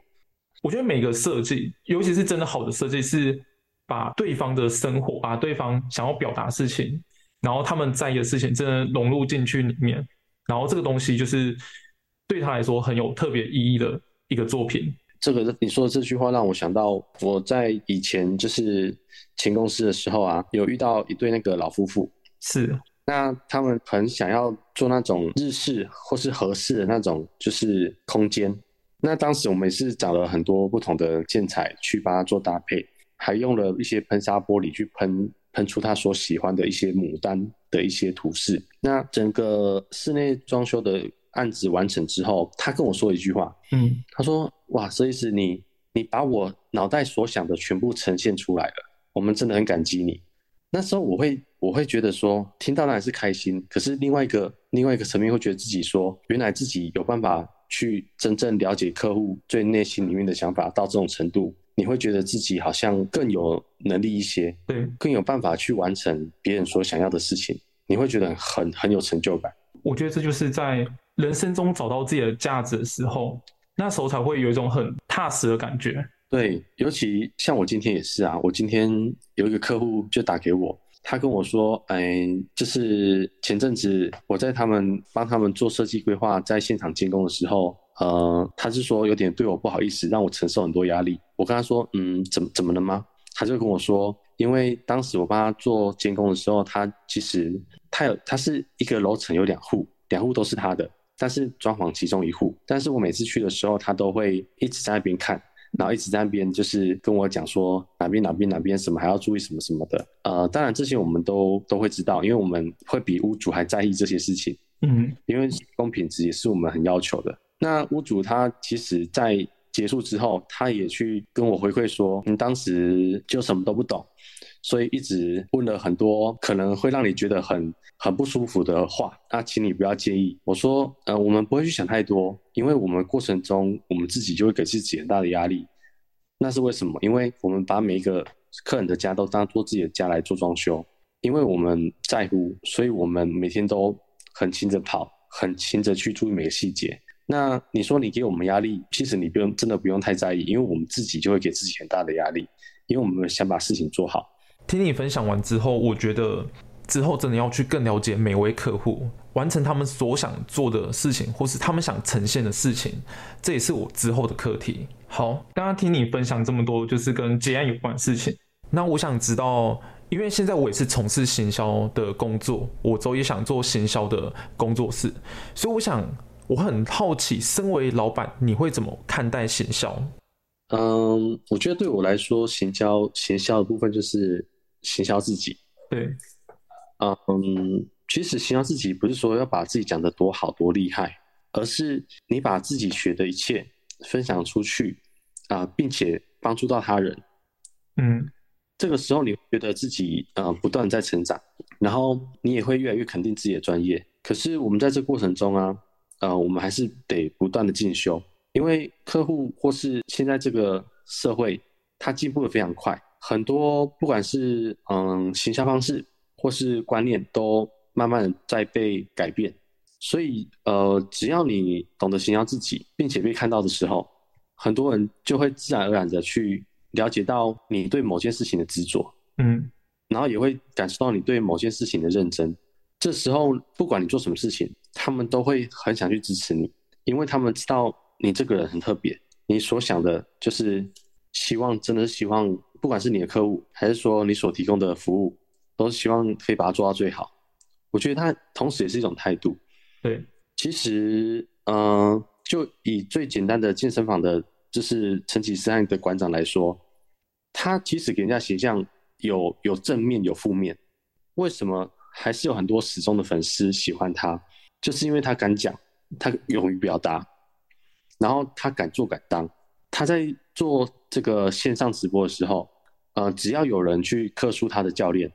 我觉得每个设计，尤其是真的好的设计，是把对方的生活，把对方想要表达事情。然后他们在意的事情真的融入进去里面，然后这个东西就是对他来说很有特别意义的一个作品。这个你说的这句话让我想到，我在以前就是前公司的时候啊，有遇到一对那个老夫妇，是那他们很想要做那种日式或是合适的那种就是空间。那当时我们也是找了很多不同的建材去帮他做搭配，还用了一些喷砂玻璃去喷。喷出他所喜欢的一些牡丹的一些图示。那整个室内装修的案子完成之后，他跟我说一句话，嗯，他说：“哇，设计师，你你把我脑袋所想的全部呈现出来了，我们真的很感激你。”那时候我会我会觉得说，听到那是开心，可是另外一个另外一个层面会觉得自己说，原来自己有办法去真正了解客户最内心里面的想法到这种程度。你会觉得自己好像更有能力一些，对，更有办法去完成别人所想要的事情，你会觉得很很有成就感。我觉得这就是在人生中找到自己的价值的时候，那时候才会有一种很踏实的感觉。对，尤其像我今天也是啊，我今天有一个客户就打给我，他跟我说，哎，就是前阵子我在他们帮他们做设计规划，在现场监工的时候。呃，他是说有点对我不好意思，让我承受很多压力。我跟他说，嗯，怎么怎么了吗？他就跟我说，因为当时我帮他做监工的时候，他其实他有他是一个楼层有两户，两户都是他的，但是装潢其中一户。但是我每次去的时候，他都会一直在那边看，然后一直在那边就是跟我讲说哪边哪边哪边什么还要注意什么什么的。呃，当然这些我们都都会知道，因为我们会比屋主还在意这些事情。嗯，因为工品质也是我们很要求的。那屋主他其实，在结束之后，他也去跟我回馈说，你当时就什么都不懂，所以一直问了很多可能会让你觉得很很不舒服的话，那请你不要介意。我说，呃，我们不会去想太多，因为我们过程中我们自己就会给自己很大的压力。那是为什么？因为我们把每一个客人的家都当做自己的家来做装修，因为我们在乎，所以我们每天都很勤着跑，很勤着去注意每个细节。那你说你给我们压力，其实你不用真的不用太在意，因为我们自己就会给自己很大的压力，因为我们想把事情做好。听你分享完之后，我觉得之后真的要去更了解每位客户，完成他们所想做的事情，或是他们想呈现的事情，这也是我之后的课题。好，刚刚听你分享这么多，就是跟结案有关的事情。那我想知道，因为现在我也是从事行销的工作，我之后也想做行销的工作室，所以我想。我很好奇，身为老板，你会怎么看待行销？嗯，我觉得对我来说，行销行销的部分就是行销自己。对，嗯，其实行销自己不是说要把自己讲得多好多厉害，而是你把自己学的一切分享出去啊，并且帮助到他人。嗯，这个时候你觉得自己呃不断在成长，然后你也会越来越肯定自己的专业。可是我们在这过程中啊。呃，我们还是得不断的进修，因为客户或是现在这个社会，它进步的非常快，很多不管是嗯行销方式或是观念，都慢慢的在被改变。所以呃，只要你懂得行销自己，并且被看到的时候，很多人就会自然而然的去了解到你对某件事情的执着，嗯，然后也会感受到你对某件事情的认真。这时候，不管你做什么事情。他们都会很想去支持你，因为他们知道你这个人很特别。你所想的就是希望，真的是希望，不管是你的客户，还是说你所提供的服务，都是希望可以把它做到最好。我觉得他同时也是一种态度。对，其实，嗯，就以最简单的健身房的，就是陈启思案的馆长来说，他其实给人家形象有有正面有负面，为什么还是有很多始终的粉丝喜欢他？就是因为他敢讲，他勇于表达，然后他敢做敢当。他在做这个线上直播的时候，呃，只要有人去客诉他的教练，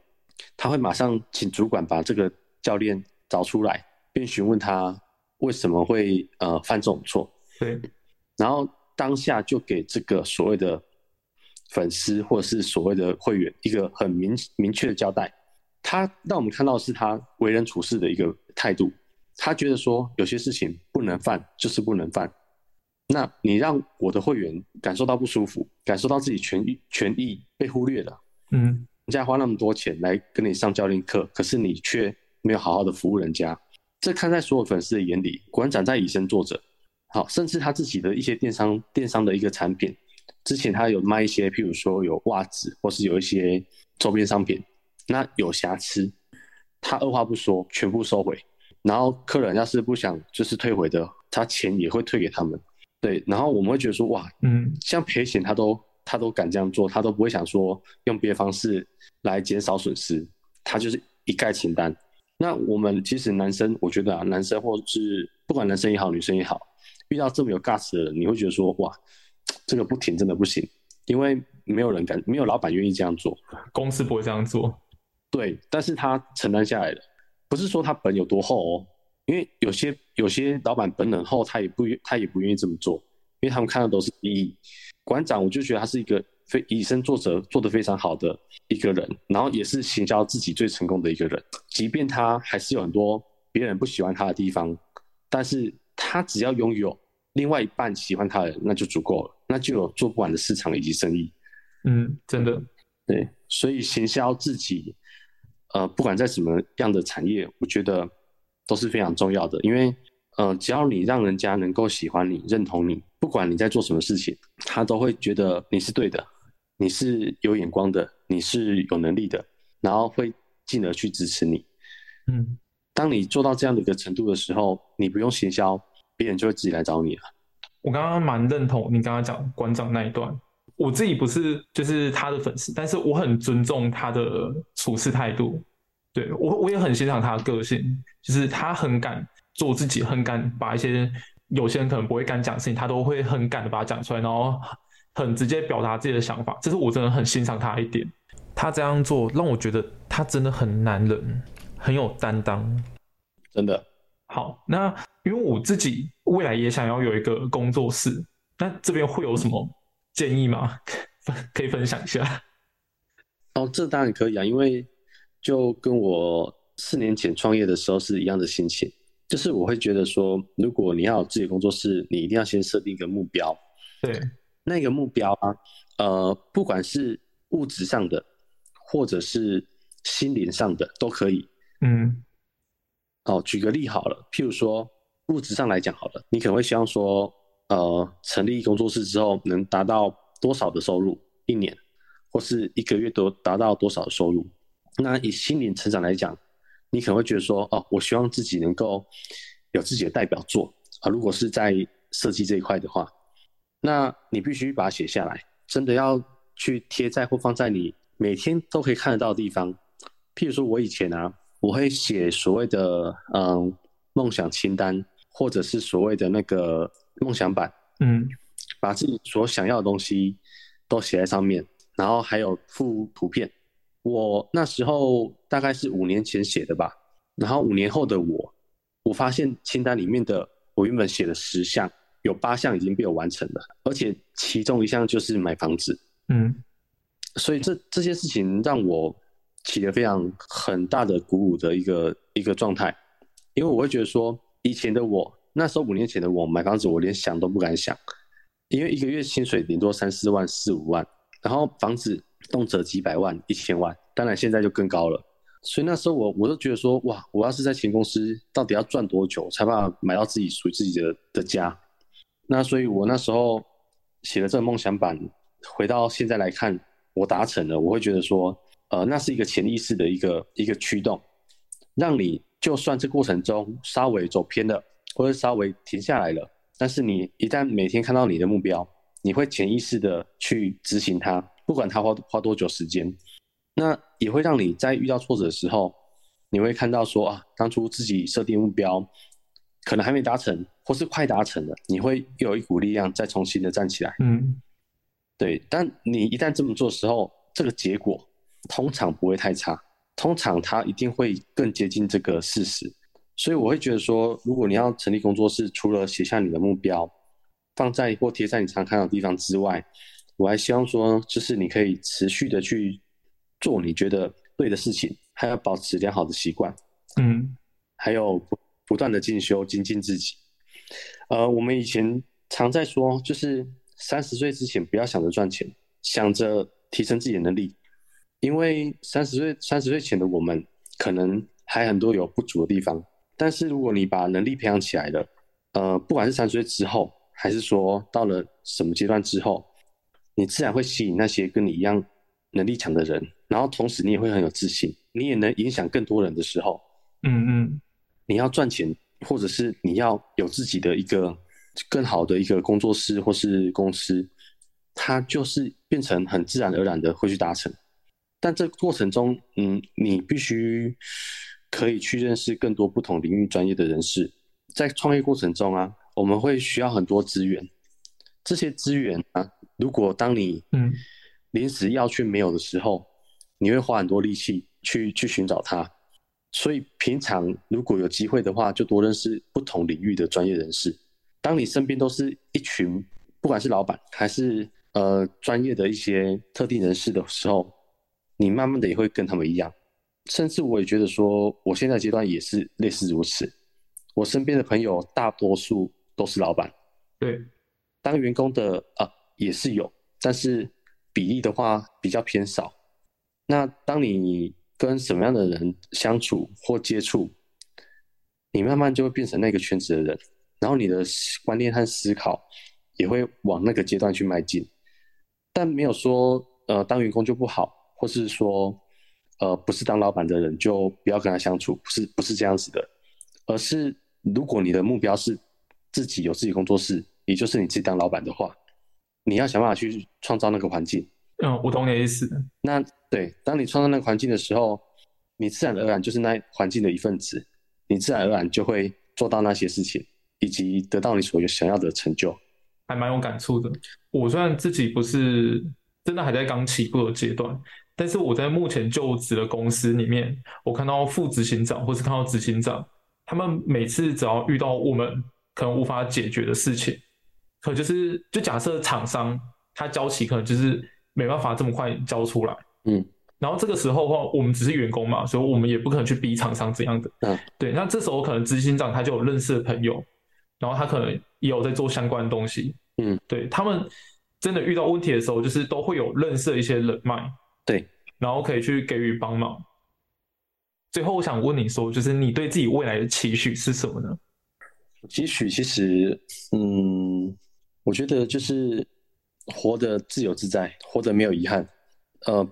他会马上请主管把这个教练找出来，并询问他为什么会呃犯这种错。对，然后当下就给这个所谓的粉丝或者是所谓的会员一个很明明确的交代。他让我们看到是他为人处事的一个态度。他觉得说有些事情不能犯，就是不能犯。那你让我的会员感受到不舒服，感受到自己权益权益被忽略了。嗯，人家花那么多钱来跟你上教练课，可是你却没有好好的服务人家。这看在所有粉丝的眼里，馆长在以身作则。好，甚至他自己的一些电商电商的一个产品，之前他有卖一些，譬如说有袜子，或是有一些周边商品，那有瑕疵，他二话不说，全部收回。然后客人要是不想就是退回的，他钱也会退给他们。对，然后我们会觉得说，哇，嗯，像赔钱他都他都敢这样做，他都不会想说用别的方式来减少损失，他就是一概清单。那我们其实男生，我觉得啊，男生或是不管男生也好，女生也好，遇到这么有 gas 的人，你会觉得说，哇，这个不停真的不行，因为没有人敢，没有老板愿意这样做，公司不会这样做。对，但是他承担下来了。不是说他本有多厚哦，因为有些有些老板本很厚，他也不愿他也不愿意这么做，因为他们看的都是利益。馆长，我就觉得他是一个非以身作则做得非常好的一个人，然后也是行销自己最成功的一个人。即便他还是有很多别人不喜欢他的地方，但是他只要拥有另外一半喜欢他的人，那就足够了，那就有做不完的市场以及生意。嗯，真的，对，所以行销自己。呃，不管在什么样的产业，我觉得都是非常重要的。因为，呃，只要你让人家能够喜欢你、认同你，不管你在做什么事情，他都会觉得你是对的，你是有眼光的，你是有能力的，然后会进而去支持你。嗯，当你做到这样的一个程度的时候，你不用行销，别人就会自己来找你了。我刚刚蛮认同你刚刚讲馆长那一段。我自己不是就是他的粉丝，但是我很尊重他的处事态度。对我，我也很欣赏他的个性，就是他很敢做自己，很敢把一些有些人可能不会敢讲的事情，他都会很敢的把它讲出来，然后很直接表达自己的想法。这是我真的很欣赏他一点。他这样做让我觉得他真的很男人，很有担当，真的。好，那因为我自己未来也想要有一个工作室，那这边会有什么建议吗？可以分享一下。哦，这当然可以啊，因为就跟我四年前创业的时候是一样的心情，就是我会觉得说，如果你要有自己的工作室，你一定要先设定一个目标。对，那个目标啊，呃，不管是物质上的，或者是心灵上的，都可以。嗯。哦，举个例好了，譬如说物质上来讲好了，你可能会希望说，呃，成立工作室之后能达到多少的收入一年，或是一个月都达到多少的收入。那以心灵成长来讲，你可能会觉得说，哦，我希望自己能够有自己的代表作啊。如果是在设计这一块的话。那你必须把它写下来，真的要去贴在或放在你每天都可以看得到的地方。譬如说，我以前啊，我会写所谓的嗯梦想清单，或者是所谓的那个梦想版，嗯，把自己所想要的东西都写在上面，然后还有附图片。我那时候大概是五年前写的吧，然后五年后的我，我发现清单里面的我原本写了十项。有八项已经被我完成了，而且其中一项就是买房子。嗯，所以这这些事情让我起了非常很大的鼓舞的一个一个状态，因为我会觉得说，以前的我，那时候五年前的我买房子，我连想都不敢想，因为一个月薪水顶多三四万、四五万，然后房子动辄几百万、一千万，当然现在就更高了。所以那时候我我都觉得说，哇，我要是在前公司，到底要赚多久才把买到自己属于自己的的家？那所以，我那时候写了这个梦想版，回到现在来看，我达成了，我会觉得说，呃，那是一个潜意识的一个一个驱动，让你就算这过程中稍微走偏了，或者稍微停下来了，但是你一旦每天看到你的目标，你会潜意识的去执行它，不管它花花多久时间，那也会让你在遇到挫折的时候，你会看到说啊，当初自己设定目标。可能还没达成，或是快达成了，你会有一股力量再重新的站起来。嗯，对。但你一旦这么做的时候，这个结果通常不会太差，通常它一定会更接近这个事实。所以我会觉得说，如果你要成立工作室，除了写下你的目标，放在或贴在你常看到的地方之外，我还希望说，就是你可以持续的去做你觉得对的事情，还要保持良好的习惯。嗯，还有。不断的进修精进自己，呃，我们以前常在说，就是三十岁之前不要想着赚钱，想着提升自己的能力，因为三十岁三十岁前的我们可能还很多有不足的地方，但是如果你把能力培养起来了，呃，不管是三十岁之后，还是说到了什么阶段之后，你自然会吸引那些跟你一样能力强的人，然后同时你也会很有自信，你也能影响更多人的时候，嗯嗯。你要赚钱，或者是你要有自己的一个更好的一个工作室或是公司，它就是变成很自然而然的会去达成。但这过程中，嗯，你必须可以去认识更多不同领域专业的人士。在创业过程中啊，我们会需要很多资源。这些资源啊，如果当你嗯临时要去没有的时候，你会花很多力气去去寻找它。所以平常如果有机会的话，就多认识不同领域的专业人士。当你身边都是一群，不管是老板还是呃专业的一些特定人士的时候，你慢慢的也会跟他们一样。甚至我也觉得说，我现在阶段也是类似如此。我身边的朋友大多数都是老板，对，当员工的啊也是有，但是比例的话比较偏少。那当你跟什么样的人相处或接触，你慢慢就会变成那个圈子的人，然后你的观念和思考也会往那个阶段去迈进。但没有说，呃，当员工就不好，或是说，呃，不是当老板的人就不要跟他相处，不是不是这样子的，而是如果你的目标是自己有自己工作室，也就是你自己当老板的话，你要想办法去创造那个环境。嗯，我懂你的意思。那对，当你创造那个环境的时候，你自然而然就是那环境的一份子，你自然而然就会做到那些事情，以及得到你所想要的成就。还蛮有感触的。我虽然自己不是真的还在刚起步的阶段，但是我在目前就职的公司里面，我看到副执行长或是看到执行长，他们每次只要遇到我们可能无法解决的事情，可就是就假设厂商他交期可能就是没办法这么快交出来，嗯，然后这个时候的话，我们只是员工嘛，所以我们也不可能去逼厂商怎样的，嗯，对，那这时候可能执行长他就有认识的朋友，然后他可能也有在做相关的东西，嗯，对他们真的遇到问题的时候，就是都会有认识的一些人脉。对，然后可以去给予帮忙。最后，我想问你说，就是你对自己未来的期许是什么呢？期许其实，嗯，我觉得就是活得自由自在，活得没有遗憾。呃，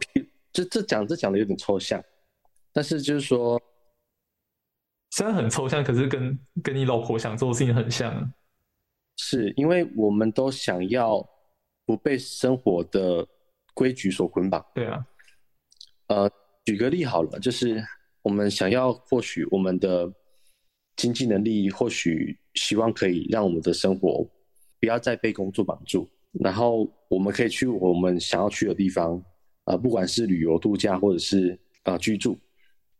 这这讲这讲的有点抽象，但是就是说，虽然很抽象，可是跟跟你老婆想做的事情很像。是因为我们都想要不被生活的。规矩所捆绑。对啊，呃，举个例好了，就是我们想要，获取我们的经济能力，或许希望可以让我们的生活不要再被工作绑住，然后我们可以去我们想要去的地方，啊，不管是旅游度假，或者是啊居住，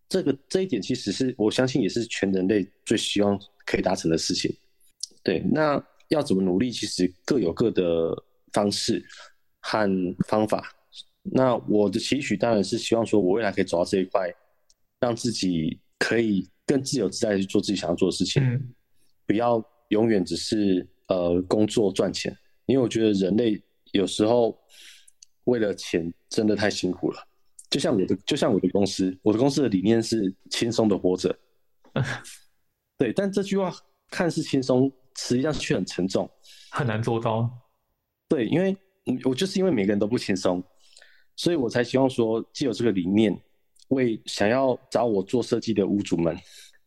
这个这一点其实是我相信也是全人类最希望可以达成的事情。对，那要怎么努力，其实各有各的方式。和方法，那我的期许当然是希望说，我未来可以走到这一块，让自己可以更自由自在去做自己想要做的事情，不要永远只是呃工作赚钱，因为我觉得人类有时候为了钱真的太辛苦了。就像我的，就像我的公司，我的公司的理念是轻松的活着，对，但这句话看似轻松，实际上却很沉重，很难做到。对，因为。我就是因为每个人都不轻松，所以我才希望说，既有这个理念，为想要找我做设计的屋主们，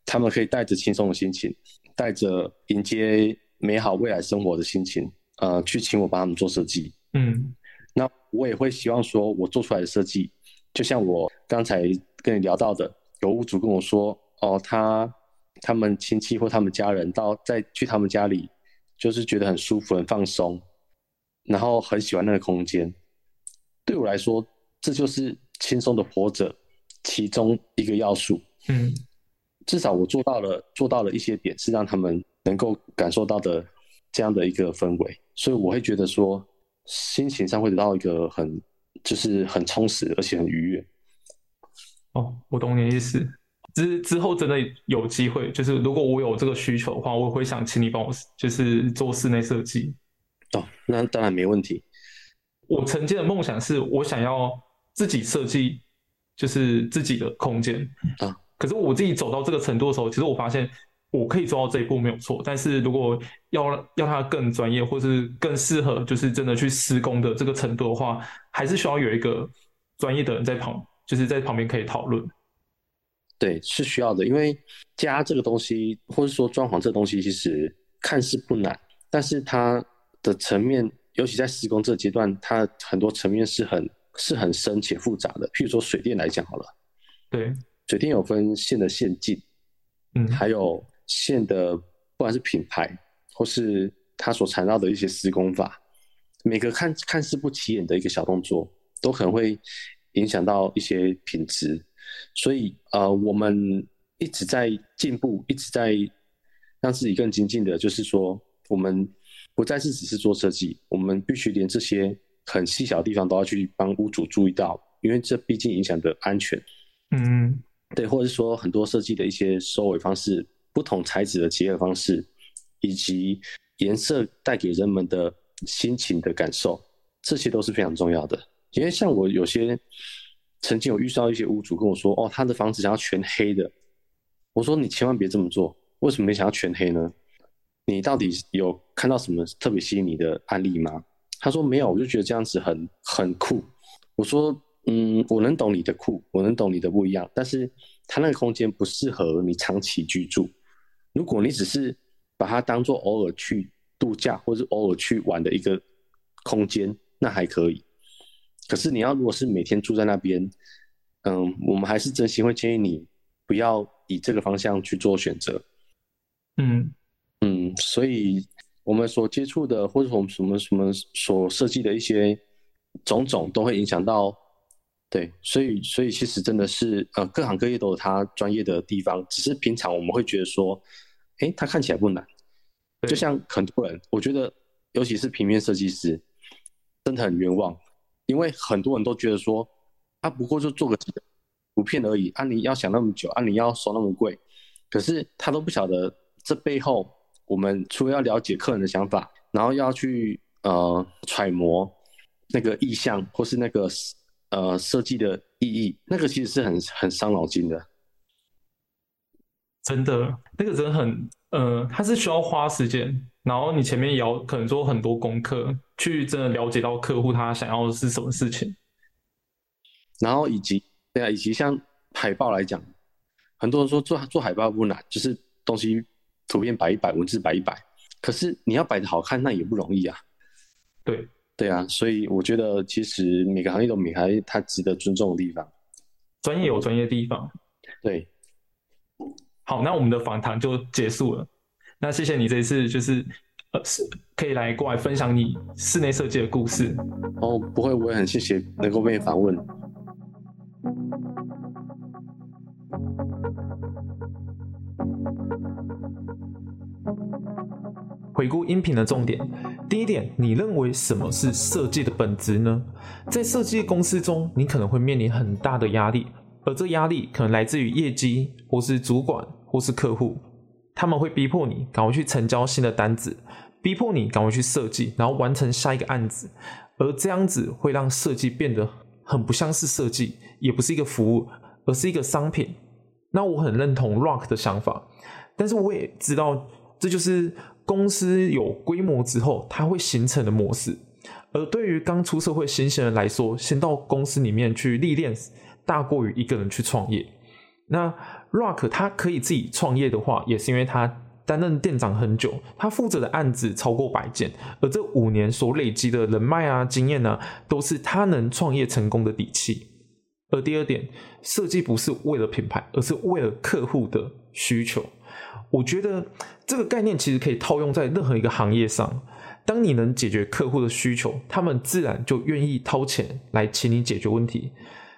他们可以带着轻松的心情，带着迎接美好未来生活的心情，呃，去请我帮他们做设计。嗯，那我也会希望说，我做出来的设计，就像我刚才跟你聊到的，有屋主跟我说，哦，他他们亲戚或他们家人到再去他们家里，就是觉得很舒服、很放松。然后很喜欢那个空间，对我来说，这就是轻松的活着其中一个要素。嗯，至少我做到了，做到了一些点，是让他们能够感受到的这样的一个氛围，所以我会觉得说，心情上会得到一个很，就是很充实，而且很愉悦。哦，我懂你的意思。之之后真的有机会，就是如果我有这个需求的话，我会想请你帮我，就是做室内设计。哦，那当然没问题。我曾经的梦想是我想要自己设计，就是自己的空间啊。可是我自己走到这个程度的时候，其实我发现我可以做到这一步没有错。但是如果要要它更专业，或是更适合，就是真的去施工的这个程度的话，还是需要有一个专业的人在旁，就是在旁边可以讨论。对，是需要的，因为家这个东西，或者说装潢这东西，其实看似不难，但是它。的层面，尤其在施工这个阶段，它很多层面是很是很深且复杂的。譬如说水电来讲好了，对，水电有分线的线径，嗯，还有线的不管是品牌或是它所缠绕的一些施工法，每个看看似不起眼的一个小动作，都可能会影响到一些品质。所以呃，我们一直在进步，一直在让自己更精进的，就是说我们。不再是只是做设计，我们必须连这些很细小的地方都要去帮屋主注意到，因为这毕竟影响的安全。嗯，对，或者是说很多设计的一些收尾方式、不同材质的结合方式，以及颜色带给人们的心情的感受，这些都是非常重要的。因为像我有些曾经有遇到一些屋主跟我说：“哦，他的房子想要全黑的。”我说：“你千万别这么做，为什么你想要全黑呢？”你到底有看到什么特别吸引你的案例吗？他说没有，我就觉得这样子很很酷。我说，嗯，我能懂你的酷，我能懂你的不一样，但是他那个空间不适合你长期居住。如果你只是把它当做偶尔去度假或者偶尔去玩的一个空间，那还可以。可是你要如果是每天住在那边，嗯，我们还是真心会建议你不要以这个方向去做选择。嗯。嗯，所以我们所接触的，或者我们什么什么所设计的一些种种，都会影响到对，所以所以其实真的是呃，各行各业都有它专业的地方，只是平常我们会觉得说，哎，它看起来不难。就像很多人，我觉得尤其是平面设计师，真的很冤枉，因为很多人都觉得说，啊，不过就做个图片而已，啊，你要想那么久，啊，你要收那么贵，可是他都不晓得这背后，我们除了要了解客人的想法，然后要去呃揣摩那个意向或是那个。呃，设计的意义，那个其实是很很伤脑筋的，真的，那个人很，呃，他是需要花时间，然后你前面也要可能做很多功课，去真的了解到客户他想要的是什么事情，然后以及对啊，以及像海报来讲，很多人说做做海报不难，就是东西图片摆一摆，文字摆一摆，可是你要摆的好看，那也不容易啊，对。对啊，所以我觉得其实每个行业都有每行它值得尊重的地方，专业有专业的地方。对，好，那我们的访谈就结束了。那谢谢你这一次就是呃是可以来过来分享你室内设计的故事。哦，不会，我也很谢谢能够被访问。回顾音频的重点，第一点，你认为什么是设计的本质呢？在设计公司中，你可能会面临很大的压力，而这压力可能来自于业绩，或是主管，或是客户，他们会逼迫你赶快去成交新的单子，逼迫你赶快去设计，然后完成下一个案子，而这样子会让设计变得很不像是设计，也不是一个服务，而是一个商品。那我很认同 Rock 的想法，但是我也知道这就是。公司有规模之后，它会形成的模式。而对于刚出社会新鲜人来说，先到公司里面去历练，大过于一个人去创业。那 Rock 他可以自己创业的话，也是因为他担任店长很久，他负责的案子超过百件，而这五年所累积的人脉啊、经验呢，都是他能创业成功的底气。而第二点，设计不是为了品牌，而是为了客户的需求。我觉得这个概念其实可以套用在任何一个行业上。当你能解决客户的需求，他们自然就愿意掏钱来请你解决问题。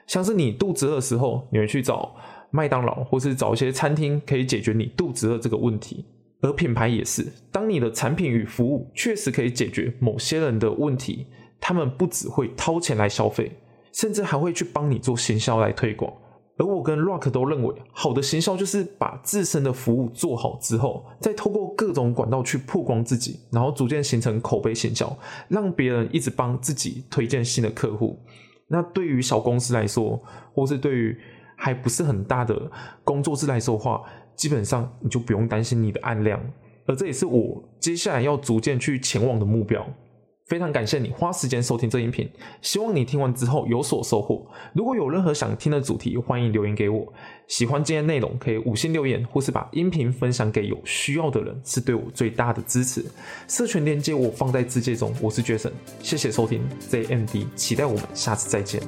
像是你肚子饿的时候，你会去找麦当劳，或是找一些餐厅可以解决你肚子饿这个问题。而品牌也是，当你的产品与服务确实可以解决某些人的问题，他们不只会掏钱来消费，甚至还会去帮你做行销来推广。而我跟 Rock 都认为，好的行销就是把自身的服务做好之后，再透过各种管道去曝光自己，然后逐渐形成口碑行销，让别人一直帮自己推荐新的客户。那对于小公司来说，或是对于还不是很大的工作室来说的话，基本上你就不用担心你的案量。而这也是我接下来要逐渐去前往的目标。非常感谢你花时间收听这音频，希望你听完之后有所收获。如果有任何想听的主题，欢迎留言给我。喜欢今天内容，可以五星留言，或是把音频分享给有需要的人，是对我最大的支持。社群链接我放在字界中。我是 Jason，谢谢收听 ZMD，期待我们下次再见。